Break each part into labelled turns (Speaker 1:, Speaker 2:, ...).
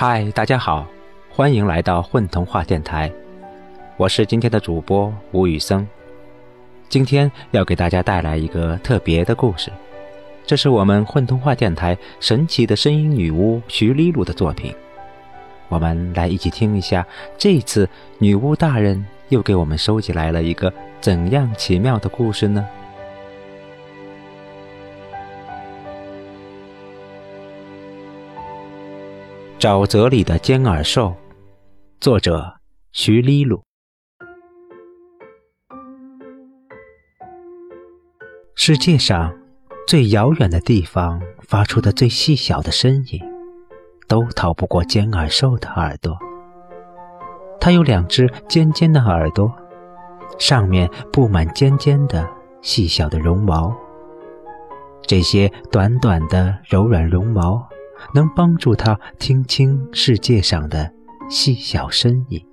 Speaker 1: 嗨，大家好，欢迎来到混童话电台，我是今天的主播吴宇森。今天要给大家带来一个特别的故事，这是我们混童话电台神奇的声音女巫徐丽露的作品。我们来一起听一下，这次女巫大人又给我们收集来了一个怎样奇妙的故事呢？沼泽里的尖耳兽，作者徐丽鲁。世界上最遥远的地方发出的最细小的声音，都逃不过尖耳兽的耳朵。它有两只尖尖的耳朵，上面布满尖尖的细小的绒毛。这些短短的柔软绒毛。能帮助他听清世界上的细小声音，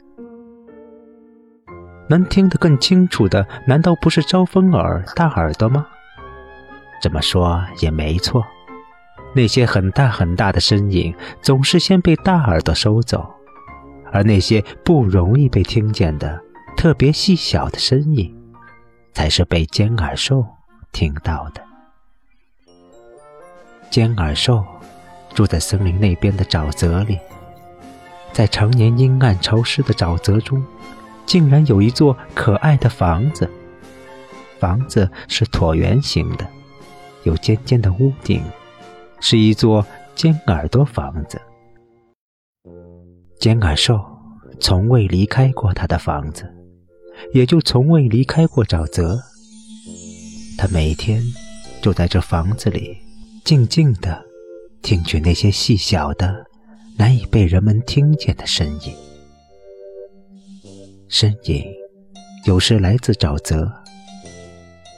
Speaker 1: 能听得更清楚的，难道不是招风耳大耳朵吗？这么说也没错，那些很大很大的声音总是先被大耳朵收走，而那些不容易被听见的、特别细小的声音，才是被尖耳兽听到的。尖耳兽。住在森林那边的沼泽里，在常年阴暗潮湿的沼泽中，竟然有一座可爱的房子。房子是椭圆形的，有尖尖的屋顶，是一座尖耳朵房子。尖耳兽从未离开过他的房子，也就从未离开过沼泽。他每天就在这房子里静静的。听取那些细小的、难以被人们听见的声音，声音有时来自沼泽，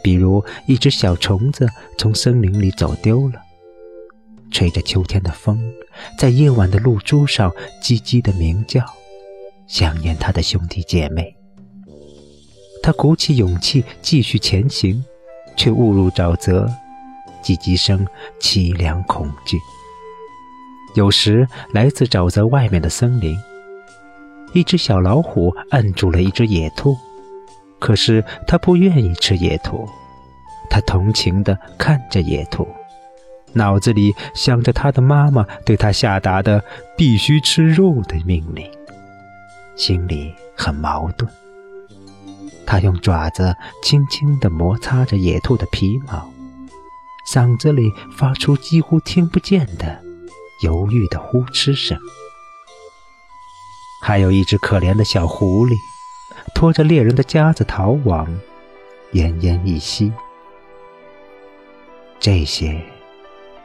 Speaker 1: 比如一只小虫子从森林里走丢了，吹着秋天的风，在夜晚的露珠上叽叽的鸣叫，想念他的兄弟姐妹。他鼓起勇气继续前行，却误入沼泽，叽叽声凄凉恐惧。有时来自沼泽外面的森林，一只小老虎摁住了一只野兔，可是它不愿意吃野兔，它同情地看着野兔，脑子里想着它的妈妈对它下达的必须吃肉的命令，心里很矛盾。它用爪子轻轻地摩擦着野兔的皮毛，嗓子里发出几乎听不见的。犹豫的呼哧声，还有一只可怜的小狐狸，拖着猎人的夹子逃亡，奄奄一息。这些，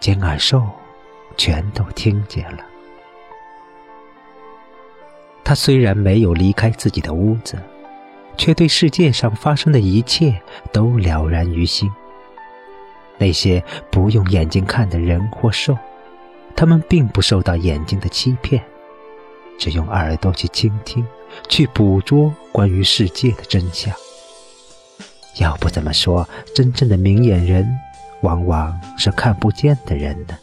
Speaker 1: 尖耳兽全都听见了。他虽然没有离开自己的屋子，却对世界上发生的一切都了然于心。那些不用眼睛看的人或兽。他们并不受到眼睛的欺骗，只用耳朵去倾听，去捕捉关于世界的真相。要不怎么说真正的明眼人往往是看不见的人呢？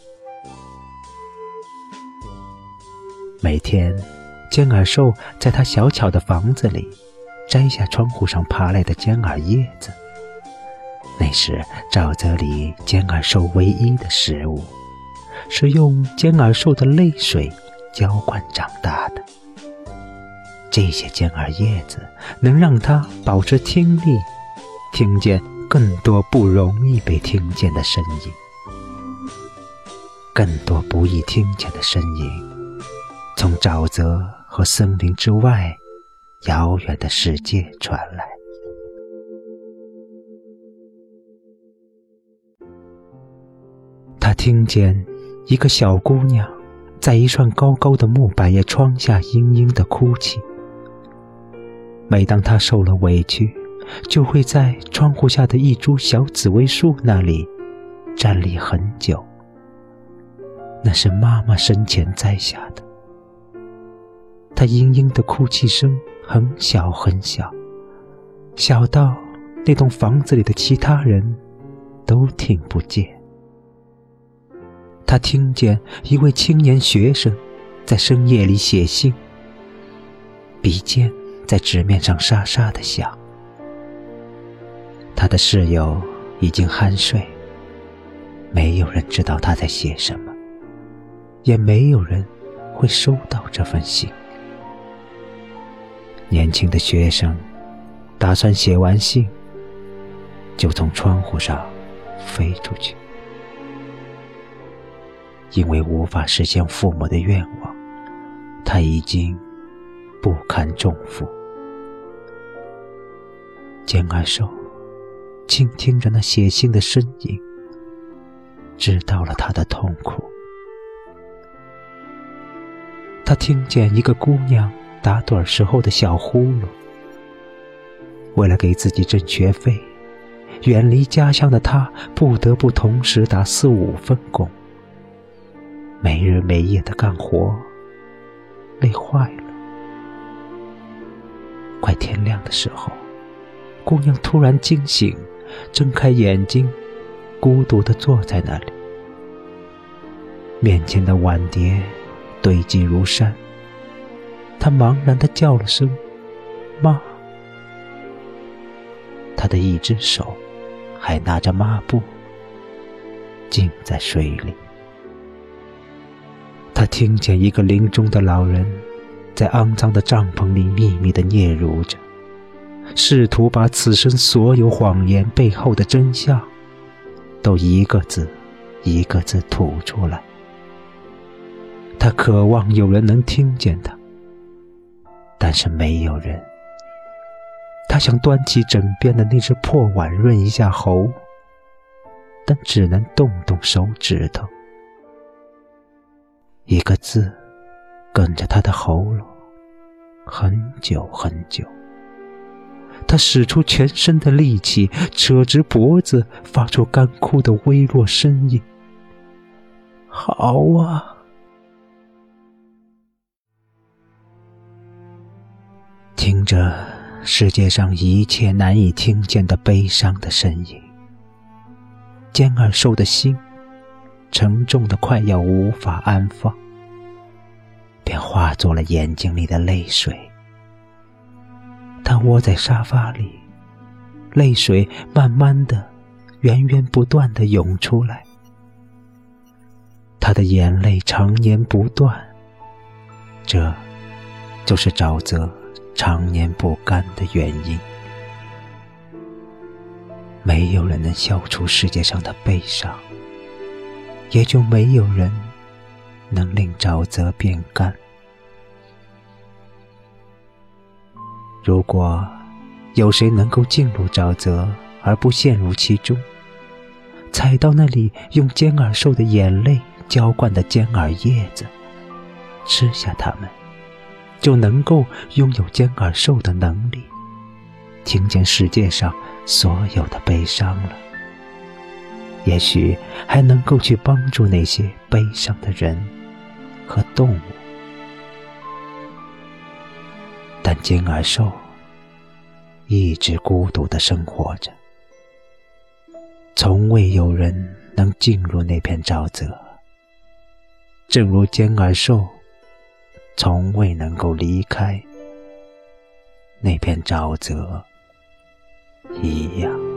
Speaker 1: 每天，尖耳兽在他小巧的房子里摘下窗户上爬来的尖耳叶子，那是沼泽里尖耳兽唯一的食物。是用尖耳兽的泪水浇灌长大的。这些尖耳叶子能让它保持听力，听见更多不容易被听见的声音，更多不易听见的声音，从沼泽和森林之外遥远的世界传来。他听见。一个小姑娘，在一串高高的木百叶窗下嘤嘤的哭泣。每当她受了委屈，就会在窗户下的一株小紫薇树那里站立很久。那是妈妈生前栽下的。她嘤嘤的哭泣声很小很小，小到那栋房子里的其他人都听不见。他听见一位青年学生在深夜里写信，笔尖在纸面上沙沙的响。他的室友已经酣睡，没有人知道他在写什么，也没有人会收到这封信。年轻的学生打算写完信，就从窗户上飞出去，因为无法实现父母的愿望，他已经不堪重负。简爱寿。倾听着那写信的声音，知道了他的痛苦。他听见一个姑娘打盹时候的小呼噜。为了给自己挣学费，远离家乡的他不得不同时打四五份工，没日没夜的干活，累坏了。快天亮的时候，姑娘突然惊醒。睁开眼睛，孤独地坐在那里，面前的碗碟堆积如山。他茫然地叫了声“妈”，他的一只手还拿着抹布，浸在水里。听见一个临终的老人在肮脏的帐篷里秘密地嗫嚅着。试图把此生所有谎言背后的真相，都一个字一个字吐出来。他渴望有人能听见他，但是没有人。他想端起枕边的那只破碗润一下喉，但只能动动手指头。一个字，哽着他的喉咙，很久很久。他使出全身的力气，扯直脖子，发出干枯的微弱声音：“好啊！”听着世界上一切难以听见的悲伤的声音，尖耳兽的心沉重的快要无法安放，便化作了眼睛里的泪水。他窝在沙发里，泪水慢慢的、源源不断的涌出来。他的眼泪常年不断，这，就是沼泽常年不干的原因。没有人能消除世界上的悲伤，也就没有人能令沼泽变干。如果有谁能够进入沼泽而不陷入其中，踩到那里用尖耳兽的眼泪浇灌的尖耳叶子，吃下它们，就能够拥有尖耳兽的能力，听见世界上所有的悲伤了。也许还能够去帮助那些悲伤的人和动物。但尖耳兽一直孤独的生活着，从未有人能进入那片沼泽，正如尖耳兽从未能够离开那片沼泽一样。